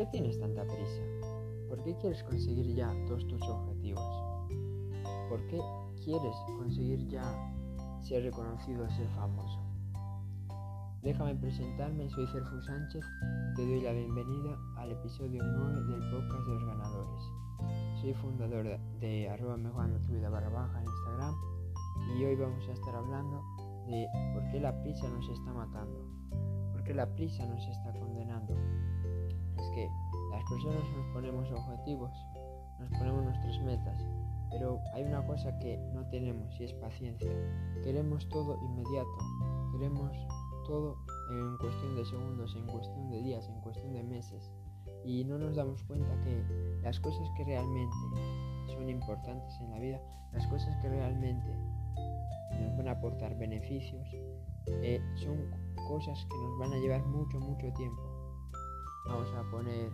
qué tienes tanta prisa? ¿Por qué quieres conseguir ya todos tus objetivos? ¿Por qué quieres conseguir ya ser reconocido, ser famoso? Déjame presentarme, soy Cerfu Sánchez te doy la bienvenida al episodio 9 del podcast de los ganadores. Soy fundador de arroba mejorando tu vida barra baja en Instagram y hoy vamos a estar hablando de por qué la prisa nos está matando, por qué la prisa nos está condenando. Es que las personas nos ponemos objetivos, nos ponemos nuestras metas, pero hay una cosa que no tenemos y es paciencia. Queremos todo inmediato, queremos todo en cuestión de segundos, en cuestión de días, en cuestión de meses. Y no nos damos cuenta que las cosas que realmente son importantes en la vida, las cosas que realmente nos van a aportar beneficios, eh, son cosas que nos van a llevar mucho, mucho tiempo. Vamos a poner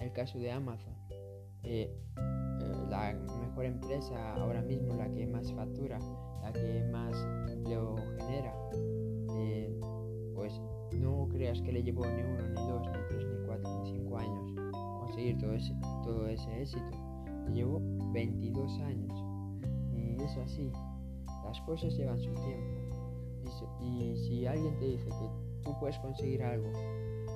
el caso de Amazon. Eh, eh, la mejor empresa ahora mismo, la que más factura, la que más empleo genera, pues no creas que le llevó ni uno, ni dos, ni tres, ni cuatro, ni cinco años conseguir todo ese, todo ese éxito. Le llevó 22 años. Y es así. Las cosas llevan su tiempo. Y, si alguien te dice que tú puedes conseguir algo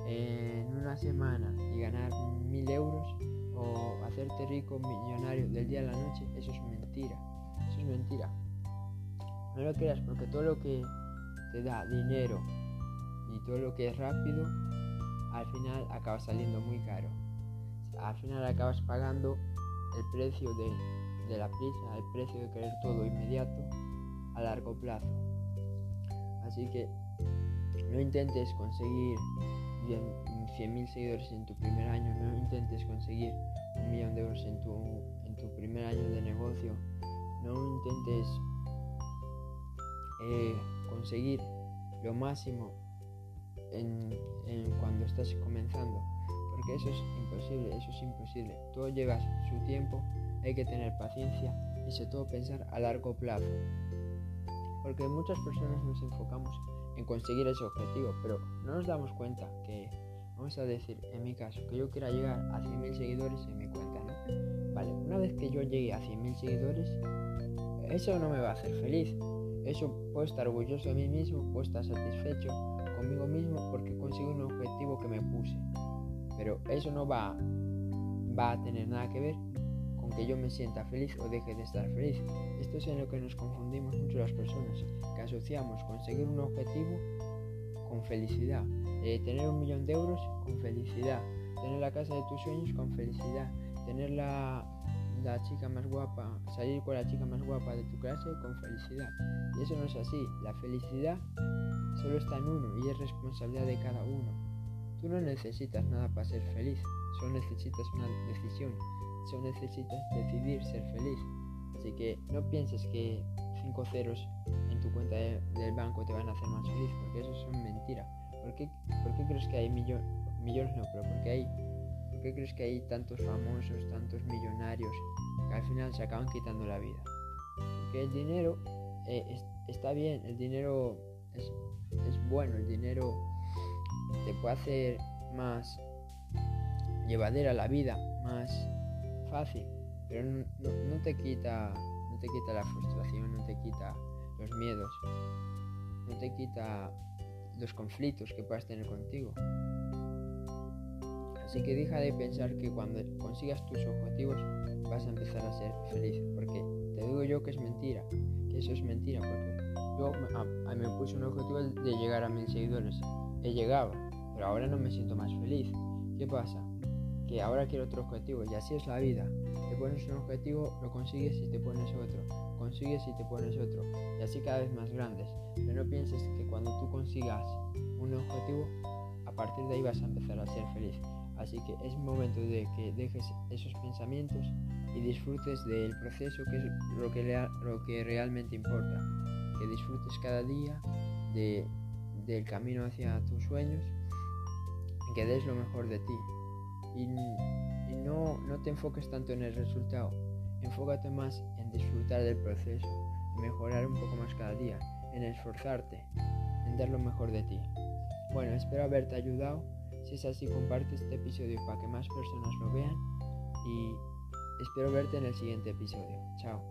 en una semana y ganar mil euros o hacerte rico, millonario del día a la noche, eso es mentira. Eso es mentira. No lo creas porque todo lo que te da dinero y todo lo que es rápido, al final acaba saliendo muy caro. Al final acabas pagando el precio de, la prisa, el precio de querer todo inmediato a largo plazo. Así que no intentes conseguir 100.000 seguidores en tu primer año, no intentes conseguir un millón de euros en tu, en tu primer año de negocio, no intentes eh, conseguir lo máximo en, cuando estás comenzando, porque eso es imposible, eso es imposible. Todo lleva su tiempo, hay que tener paciencia y sobre todo pensar a largo plazo. Porque muchas personas nos enfocamos en conseguir ese objetivo, pero no nos damos cuenta que, vamos a decir, en mi caso, que yo quiera llegar a 100.000 seguidores en mi cuenta, ¿no? Vale, una vez que yo llegue a 100.000 seguidores, eso no me va a hacer feliz. Eso puedo estar orgulloso de mí mismo, puedo estar satisfecho, conmigo mismo porque consigo un objetivo que me puse. Pero eso no va, va a tener nada que ver con que yo me sienta feliz o deje de estar feliz. Esto es en lo que nos confundimos mucho las personas, que asociamos conseguir un objetivo con felicidad, eh, tener un millón de euros con felicidad, tener la casa de tus sueños con felicidad, tener la, la chica más guapa, salir con la chica más guapa de tu clase con felicidad. Y eso no es así. La felicidad solo está en uno y es responsabilidad de cada uno. Tú no necesitas nada para ser feliz, solo necesitas una decisión, solo necesitas decidir ser feliz. Así que no pienses que cinco ceros en tu cuenta del banco te van a hacer más feliz, porque eso es mentira. ¿Por qué, crees que hay millones? Millones no, pero porque hay ¿Por qué crees que hay tantos famosos, tantos millonarios que al final se acaban quitando la vida? Porque el dinero eh, está bien, el dinero es, bueno, el dinero te puede hacer más llevadera la vida, más fácil, pero no, te quita no te quita la frustración, no te quita los miedos, no te quita los conflictos que puedas tener contigo. Así que deja de pensar que cuando consigas tus objetivos vas a empezar a ser feliz, porque te digo yo que es mentira, que eso es mentira, porque yo me puse un objetivo de llegar a mil seguidores, he llegado, pero ahora no me siento más feliz. ¿Qué pasa? Que ahora quiero otro objetivo y así es la vida. Te pones un objetivo, lo consigues y te pones otro, consigues y te pones otro, y así cada vez más grandes. Pero no pienses que cuando tú consigas un objetivo, a partir de ahí vas a empezar a ser feliz. Así que es momento de que dejes esos pensamientos y disfrutes del proceso que es lo que, lo que realmente importa. Que disfrutes cada día de, del camino hacia tus sueños que des lo mejor de ti. Y, no, no te enfoques tanto en el resultado, enfócate más en disfrutar del proceso, en mejorar un poco más cada día, en esforzarte, en dar lo mejor de ti. Bueno, espero haberte ayudado si Si es así, comparte este episodio para que más personas lo vean y espero verte en el siguiente episodio. Chao.